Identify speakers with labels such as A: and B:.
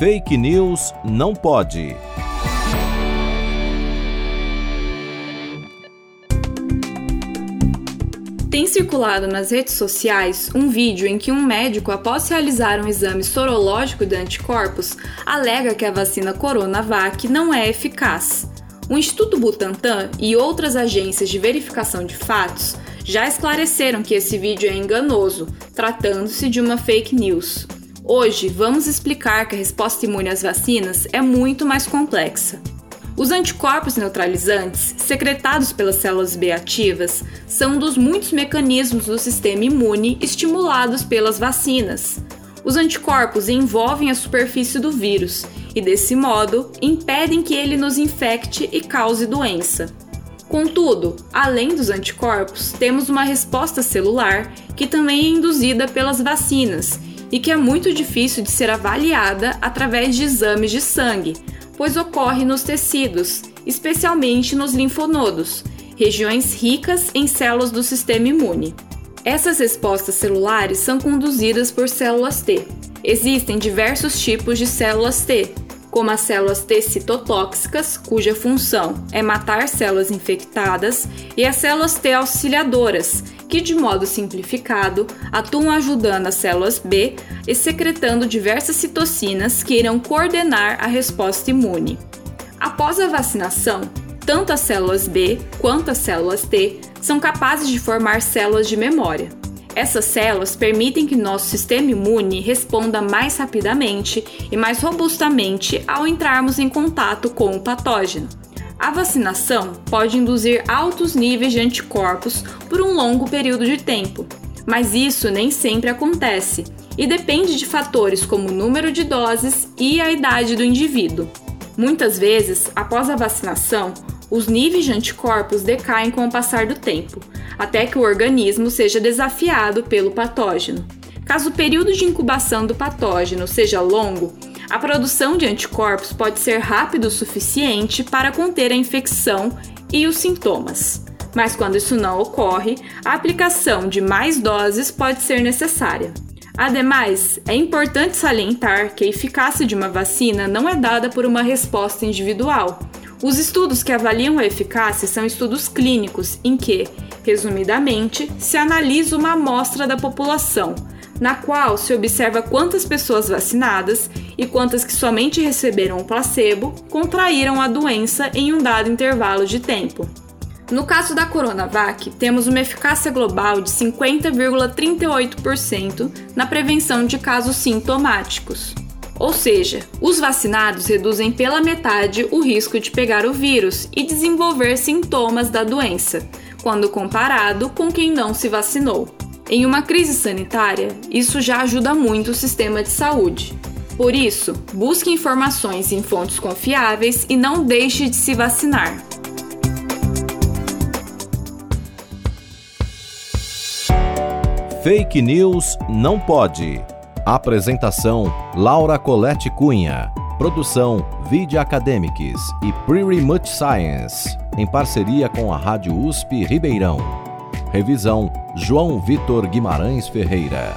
A: Fake News não pode.
B: Tem circulado nas redes sociais um vídeo em que um médico, após realizar um exame sorológico de anticorpos, alega que a vacina Coronavac não é eficaz. O Instituto Butantan e outras agências de verificação de fatos já esclareceram que esse vídeo é enganoso, tratando-se de uma fake news. Hoje, vamos explicar que a resposta imune às vacinas é muito mais complexa. Os anticorpos neutralizantes, secretados pelas células B ativas, são um dos muitos mecanismos do sistema imune estimulados pelas vacinas. Os anticorpos envolvem a superfície do vírus e, desse modo, impedem que ele nos infecte e cause doença. Contudo, além dos anticorpos, temos uma resposta celular que também é induzida pelas vacinas e que é muito difícil de ser avaliada através de exames de sangue, pois ocorre nos tecidos, especialmente nos linfonodos, regiões ricas em células do sistema imune. Essas respostas celulares são conduzidas por células T. Existem diversos tipos de células T, como as células T citotóxicas, cuja função é matar células infectadas, e as células T auxiliadoras, que de modo simplificado atuam ajudando as células B e secretando diversas citocinas que irão coordenar a resposta imune. Após a vacinação, tanto as células B quanto as células T são capazes de formar células de memória. Essas células permitem que nosso sistema imune responda mais rapidamente e mais robustamente ao entrarmos em contato com o patógeno. A vacinação pode induzir altos níveis de anticorpos por um longo período de tempo, mas isso nem sempre acontece e depende de fatores como o número de doses e a idade do indivíduo. Muitas vezes, após a vacinação, os níveis de anticorpos decaem com o passar do tempo, até que o organismo seja desafiado pelo patógeno. Caso o período de incubação do patógeno seja longo, a produção de anticorpos pode ser rápido o suficiente para conter a infecção e os sintomas. Mas quando isso não ocorre, a aplicação de mais doses pode ser necessária. Ademais, é importante salientar que a eficácia de uma vacina não é dada por uma resposta individual. Os estudos que avaliam a eficácia são estudos clínicos, em que, resumidamente, se analisa uma amostra da população, na qual se observa quantas pessoas vacinadas e quantas que somente receberam o placebo contraíram a doença em um dado intervalo de tempo. No caso da Coronavac, temos uma eficácia global de 50,38% na prevenção de casos sintomáticos. Ou seja, os vacinados reduzem pela metade o risco de pegar o vírus e desenvolver sintomas da doença, quando comparado com quem não se vacinou. Em uma crise sanitária, isso já ajuda muito o sistema de saúde. Por isso, busque informações em fontes confiáveis e não deixe de se vacinar.
A: Fake News não pode. Apresentação: Laura Colette Cunha. Produção: Video Academics e Pretty Much Science, em parceria com a Rádio USP Ribeirão. Revisão: João Vitor Guimarães Ferreira.